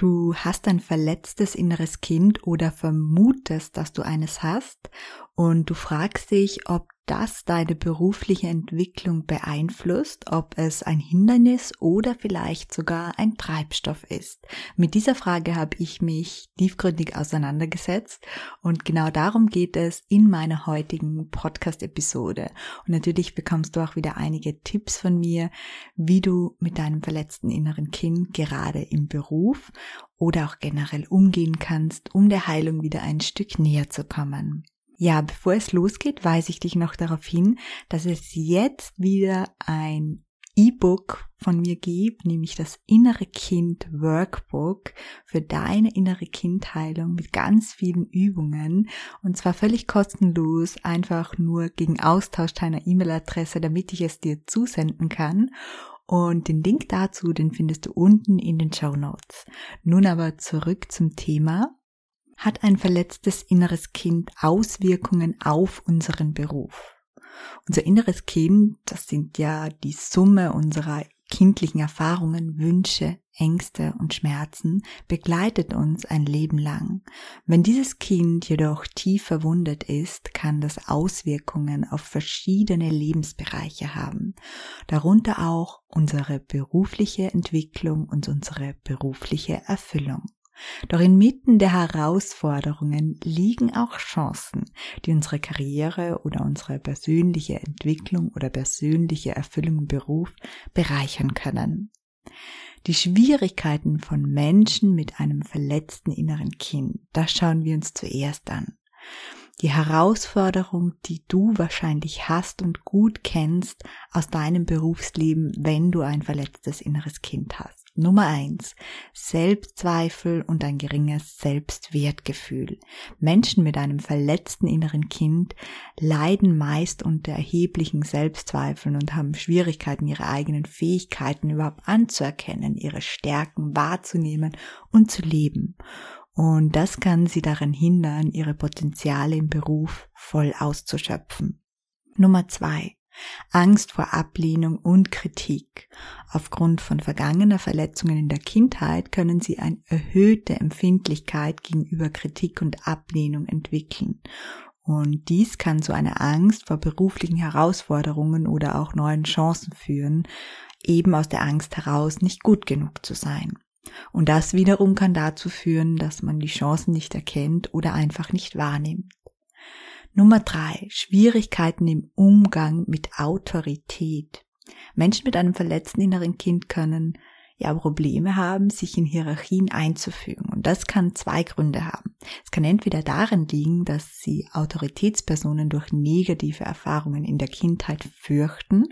Du hast ein verletztes inneres Kind oder vermutest, dass du eines hast und du fragst dich, ob das deine berufliche Entwicklung beeinflusst, ob es ein Hindernis oder vielleicht sogar ein Treibstoff ist. Mit dieser Frage habe ich mich tiefgründig auseinandergesetzt und genau darum geht es in meiner heutigen Podcast-Episode. Und natürlich bekommst du auch wieder einige Tipps von mir, wie du mit deinem verletzten inneren Kind gerade im Beruf oder auch generell umgehen kannst, um der Heilung wieder ein Stück näher zu kommen. Ja, bevor es losgeht, weise ich dich noch darauf hin, dass es jetzt wieder ein E-Book von mir gibt, nämlich das Innere Kind Workbook für deine innere Kindheilung mit ganz vielen Übungen und zwar völlig kostenlos, einfach nur gegen Austausch deiner E-Mail-Adresse, damit ich es dir zusenden kann. Und den Link dazu, den findest du unten in den Show Notes. Nun aber zurück zum Thema hat ein verletztes inneres Kind Auswirkungen auf unseren Beruf. Unser inneres Kind, das sind ja die Summe unserer kindlichen Erfahrungen, Wünsche, Ängste und Schmerzen, begleitet uns ein Leben lang. Wenn dieses Kind jedoch tief verwundet ist, kann das Auswirkungen auf verschiedene Lebensbereiche haben, darunter auch unsere berufliche Entwicklung und unsere berufliche Erfüllung. Doch inmitten der Herausforderungen liegen auch Chancen, die unsere Karriere oder unsere persönliche Entwicklung oder persönliche Erfüllung im Beruf bereichern können. Die Schwierigkeiten von Menschen mit einem verletzten inneren Kind, das schauen wir uns zuerst an. Die Herausforderung, die du wahrscheinlich hast und gut kennst aus deinem Berufsleben, wenn du ein verletztes inneres Kind hast. Nummer eins: Selbstzweifel und ein geringes Selbstwertgefühl. Menschen mit einem verletzten inneren Kind leiden meist unter erheblichen Selbstzweifeln und haben Schwierigkeiten, ihre eigenen Fähigkeiten überhaupt anzuerkennen, ihre Stärken wahrzunehmen und zu leben. Und das kann sie daran hindern, ihre Potenziale im Beruf voll auszuschöpfen. Nummer zwei. Angst vor Ablehnung und Kritik. Aufgrund von vergangener Verletzungen in der Kindheit können sie eine erhöhte Empfindlichkeit gegenüber Kritik und Ablehnung entwickeln. Und dies kann zu einer Angst vor beruflichen Herausforderungen oder auch neuen Chancen führen, eben aus der Angst heraus nicht gut genug zu sein. Und das wiederum kann dazu führen, dass man die Chancen nicht erkennt oder einfach nicht wahrnimmt. Nummer drei, Schwierigkeiten im Umgang mit Autorität. Menschen mit einem verletzten inneren Kind können ja Probleme haben, sich in Hierarchien einzufügen. Und das kann zwei Gründe haben. Es kann entweder darin liegen, dass sie Autoritätspersonen durch negative Erfahrungen in der Kindheit fürchten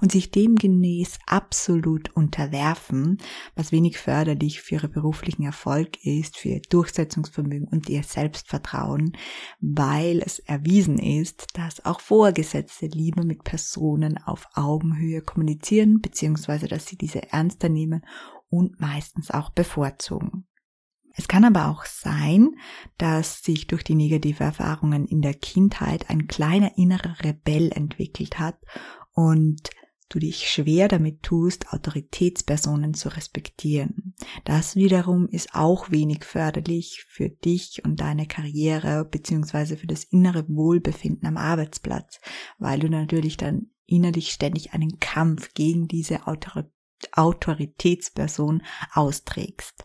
und sich demgemäß absolut unterwerfen, was wenig förderlich für ihre beruflichen Erfolg ist, für ihr Durchsetzungsvermögen und ihr Selbstvertrauen, weil es erwiesen ist, dass auch Vorgesetzte lieber mit Personen auf Augenhöhe kommunizieren, beziehungsweise dass sie diese ernster nehmen und meistens auch bevorzugen. Es kann aber auch sein, dass sich durch die negative Erfahrungen in der Kindheit ein kleiner innerer Rebell entwickelt hat und du dich schwer damit tust, Autoritätspersonen zu respektieren. Das wiederum ist auch wenig förderlich für dich und deine Karriere beziehungsweise für das innere Wohlbefinden am Arbeitsplatz, weil du natürlich dann innerlich ständig einen Kampf gegen diese Autorität Autoritätsperson austrägst.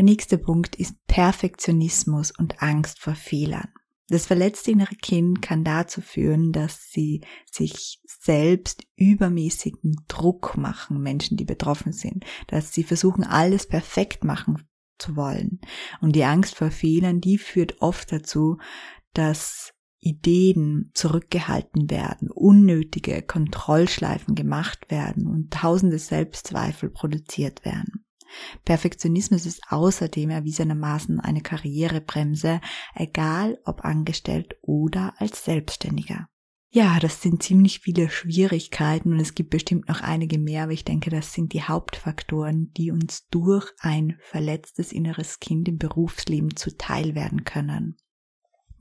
Der nächste Punkt ist Perfektionismus und Angst vor Fehlern. Das verletzte innere Kind kann dazu führen, dass sie sich selbst übermäßigen Druck machen, Menschen, die betroffen sind, dass sie versuchen, alles perfekt machen zu wollen. Und die Angst vor Fehlern, die führt oft dazu, dass Ideen zurückgehalten werden, unnötige Kontrollschleifen gemacht werden und tausende Selbstzweifel produziert werden. Perfektionismus ist außerdem erwiesenermaßen eine Karrierebremse, egal ob angestellt oder als Selbstständiger. Ja, das sind ziemlich viele Schwierigkeiten und es gibt bestimmt noch einige mehr, aber ich denke, das sind die Hauptfaktoren, die uns durch ein verletztes inneres Kind im Berufsleben zuteil werden können.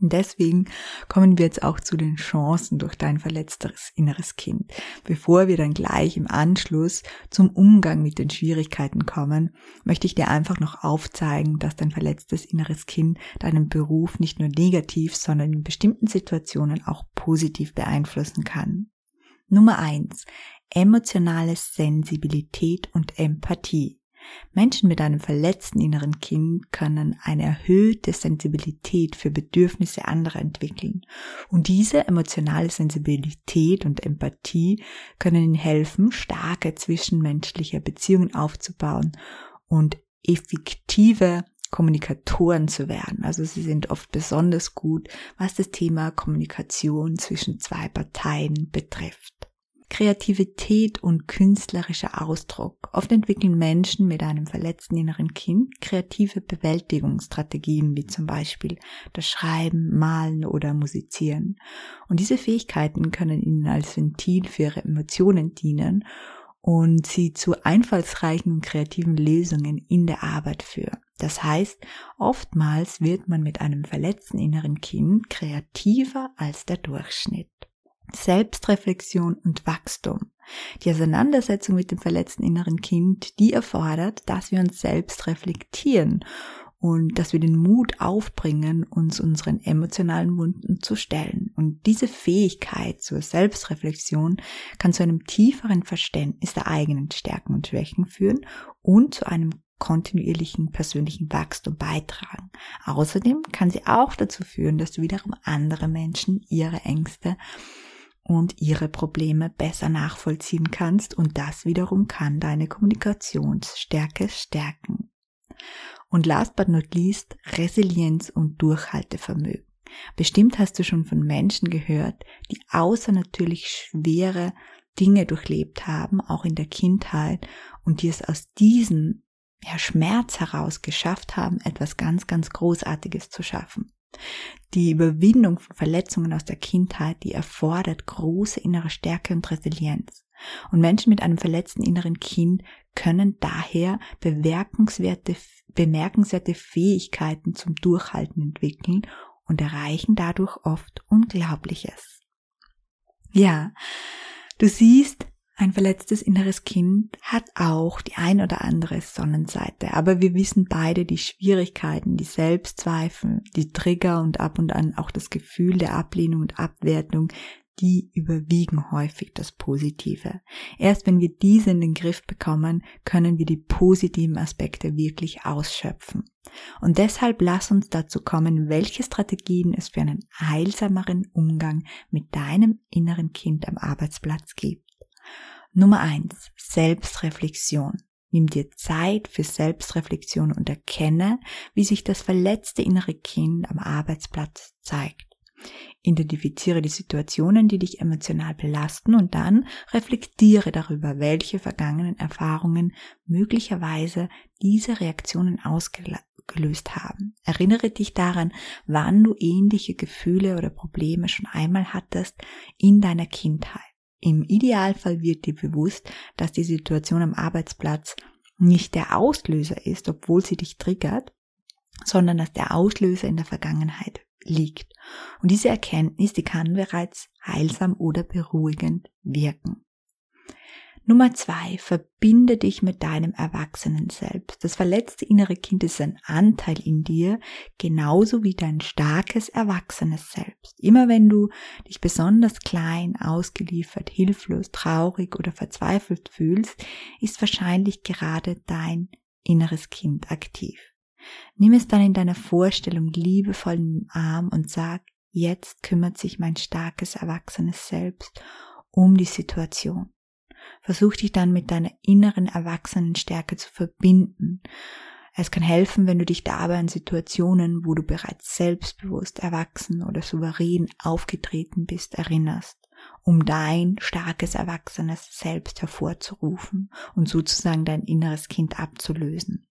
Deswegen kommen wir jetzt auch zu den Chancen durch dein verletzteres inneres Kind. Bevor wir dann gleich im Anschluss zum Umgang mit den Schwierigkeiten kommen, möchte ich dir einfach noch aufzeigen, dass dein verletztes inneres Kind deinen Beruf nicht nur negativ, sondern in bestimmten Situationen auch positiv beeinflussen kann. Nummer eins: Emotionale Sensibilität und Empathie. Menschen mit einem verletzten inneren Kind können eine erhöhte Sensibilität für Bedürfnisse anderer entwickeln. Und diese emotionale Sensibilität und Empathie können ihnen helfen, starke zwischenmenschliche Beziehungen aufzubauen und effektive Kommunikatoren zu werden. Also sie sind oft besonders gut, was das Thema Kommunikation zwischen zwei Parteien betrifft. Kreativität und künstlerischer Ausdruck. Oft entwickeln Menschen mit einem verletzten inneren Kind kreative Bewältigungsstrategien, wie zum Beispiel das Schreiben, Malen oder Musizieren. Und diese Fähigkeiten können ihnen als Ventil für ihre Emotionen dienen und sie zu einfallsreichen und kreativen Lösungen in der Arbeit führen. Das heißt, oftmals wird man mit einem verletzten inneren Kind kreativer als der Durchschnitt. Selbstreflexion und Wachstum. Die Auseinandersetzung mit dem verletzten inneren Kind, die erfordert, dass wir uns selbst reflektieren und dass wir den Mut aufbringen, uns unseren emotionalen Wunden zu stellen. Und diese Fähigkeit zur Selbstreflexion kann zu einem tieferen Verständnis der eigenen Stärken und Schwächen führen und zu einem kontinuierlichen persönlichen Wachstum beitragen. Außerdem kann sie auch dazu führen, dass wiederum andere Menschen ihre Ängste und ihre Probleme besser nachvollziehen kannst und das wiederum kann deine Kommunikationsstärke stärken. Und last but not least Resilienz und Durchhaltevermögen. Bestimmt hast du schon von Menschen gehört, die außernatürlich schwere Dinge durchlebt haben, auch in der Kindheit, und die es aus diesem ja, Schmerz heraus geschafft haben, etwas ganz, ganz Großartiges zu schaffen. Die Überwindung von Verletzungen aus der Kindheit, die erfordert große innere Stärke und Resilienz. Und Menschen mit einem verletzten inneren Kind können daher bemerkenswerte, bemerkenswerte Fähigkeiten zum Durchhalten entwickeln und erreichen dadurch oft Unglaubliches. Ja, du siehst, ein verletztes inneres Kind hat auch die ein oder andere Sonnenseite, aber wir wissen beide die Schwierigkeiten, die Selbstzweifel, die Trigger und ab und an auch das Gefühl der Ablehnung und Abwertung, die überwiegen häufig das Positive. Erst wenn wir diese in den Griff bekommen, können wir die positiven Aspekte wirklich ausschöpfen. Und deshalb lass uns dazu kommen, welche Strategien es für einen heilsameren Umgang mit deinem inneren Kind am Arbeitsplatz gibt. Nummer eins: Selbstreflexion. Nimm dir Zeit für Selbstreflexion und erkenne, wie sich das verletzte innere Kind am Arbeitsplatz zeigt. Identifiziere die Situationen, die dich emotional belasten und dann reflektiere darüber, welche vergangenen Erfahrungen möglicherweise diese Reaktionen ausgelöst haben. Erinnere dich daran, wann du ähnliche Gefühle oder Probleme schon einmal hattest in deiner Kindheit. Im Idealfall wird dir bewusst, dass die Situation am Arbeitsplatz nicht der Auslöser ist, obwohl sie dich triggert, sondern dass der Auslöser in der Vergangenheit liegt. Und diese Erkenntnis, die kann bereits heilsam oder beruhigend wirken. Nummer zwei, verbinde dich mit deinem Erwachsenen selbst. Das verletzte innere Kind ist ein Anteil in dir, genauso wie dein starkes erwachsenes Selbst. Immer wenn du dich besonders klein, ausgeliefert, hilflos, traurig oder verzweifelt fühlst, ist wahrscheinlich gerade dein inneres Kind aktiv. Nimm es dann in deiner Vorstellung liebevoll in den Arm und sag, jetzt kümmert sich mein starkes erwachsenes Selbst um die Situation. Versuch dich dann mit deiner inneren Erwachsenenstärke zu verbinden. Es kann helfen, wenn du dich dabei an Situationen, wo du bereits selbstbewusst, erwachsen oder souverän aufgetreten bist, erinnerst. um dein starkes erwachsenes Selbst hervorzurufen und sozusagen dein inneres Kind abzulösen.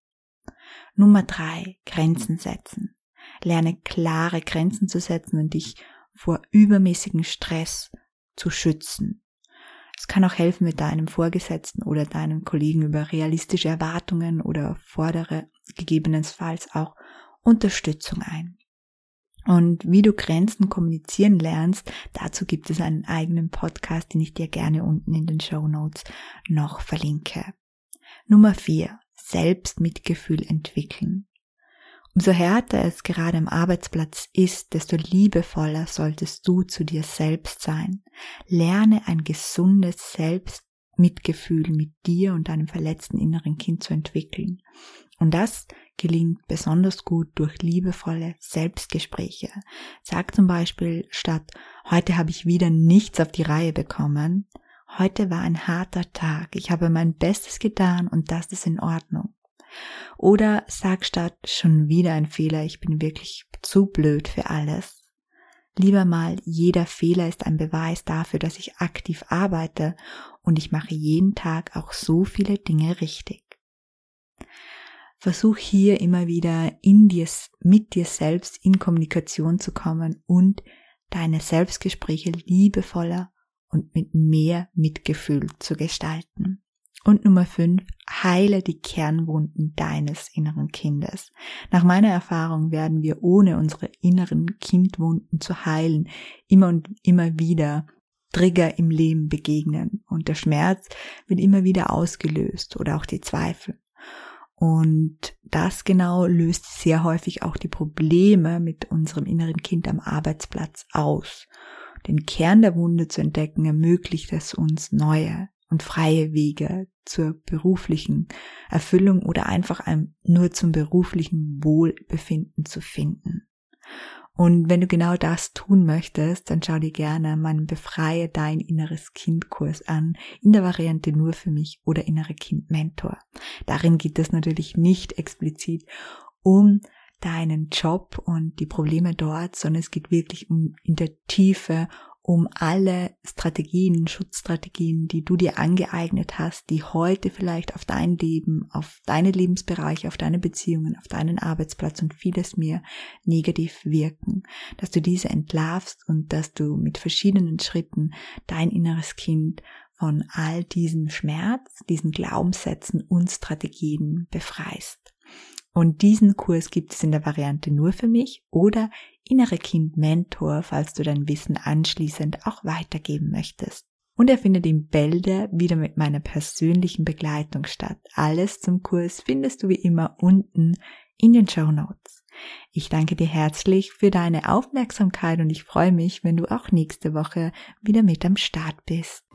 Nummer drei, Grenzen setzen. Lerne klare Grenzen zu setzen und dich vor übermäßigen Stress zu schützen. Es kann auch helfen, mit deinem Vorgesetzten oder deinem Kollegen über realistische Erwartungen oder fordere gegebenenfalls auch Unterstützung ein. Und wie du Grenzen kommunizieren lernst, dazu gibt es einen eigenen Podcast, den ich dir gerne unten in den Show Notes noch verlinke. Nummer vier: Selbstmitgefühl entwickeln. Umso härter es gerade am Arbeitsplatz ist, desto liebevoller solltest du zu dir selbst sein. Lerne ein gesundes Selbstmitgefühl mit dir und deinem verletzten inneren Kind zu entwickeln. Und das gelingt besonders gut durch liebevolle Selbstgespräche. Sag zum Beispiel statt heute habe ich wieder nichts auf die Reihe bekommen, heute war ein harter Tag, ich habe mein Bestes getan und das ist in Ordnung. Oder sag statt schon wieder ein Fehler, ich bin wirklich zu blöd für alles. Lieber mal, jeder Fehler ist ein Beweis dafür, dass ich aktiv arbeite und ich mache jeden Tag auch so viele Dinge richtig. Versuch hier immer wieder in dir, mit dir selbst in Kommunikation zu kommen und deine Selbstgespräche liebevoller und mit mehr Mitgefühl zu gestalten. Und Nummer fünf, heile die Kernwunden deines inneren Kindes. Nach meiner Erfahrung werden wir ohne unsere inneren Kindwunden zu heilen immer und immer wieder Trigger im Leben begegnen und der Schmerz wird immer wieder ausgelöst oder auch die Zweifel. Und das genau löst sehr häufig auch die Probleme mit unserem inneren Kind am Arbeitsplatz aus. Den Kern der Wunde zu entdecken ermöglicht es uns neue und freie Wege zur beruflichen Erfüllung oder einfach nur zum beruflichen Wohlbefinden zu finden. Und wenn du genau das tun möchtest, dann schau dir gerne meinen Befreie dein inneres Kind Kurs an, in der Variante nur für mich oder innere Kind Mentor. Darin geht es natürlich nicht explizit um deinen Job und die Probleme dort, sondern es geht wirklich um in der Tiefe um alle Strategien, Schutzstrategien, die du dir angeeignet hast, die heute vielleicht auf dein Leben, auf deine Lebensbereiche, auf deine Beziehungen, auf deinen Arbeitsplatz und vieles mehr negativ wirken, dass du diese entlarvst und dass du mit verschiedenen Schritten dein inneres Kind von all diesem Schmerz, diesen Glaubenssätzen und Strategien befreist. Und diesen Kurs gibt es in der Variante nur für mich oder innere Kind Mentor, falls du dein Wissen anschließend auch weitergeben möchtest. Und er findet in Bälde wieder mit meiner persönlichen Begleitung statt. Alles zum Kurs findest du wie immer unten in den Show Notes. Ich danke dir herzlich für deine Aufmerksamkeit und ich freue mich, wenn du auch nächste Woche wieder mit am Start bist.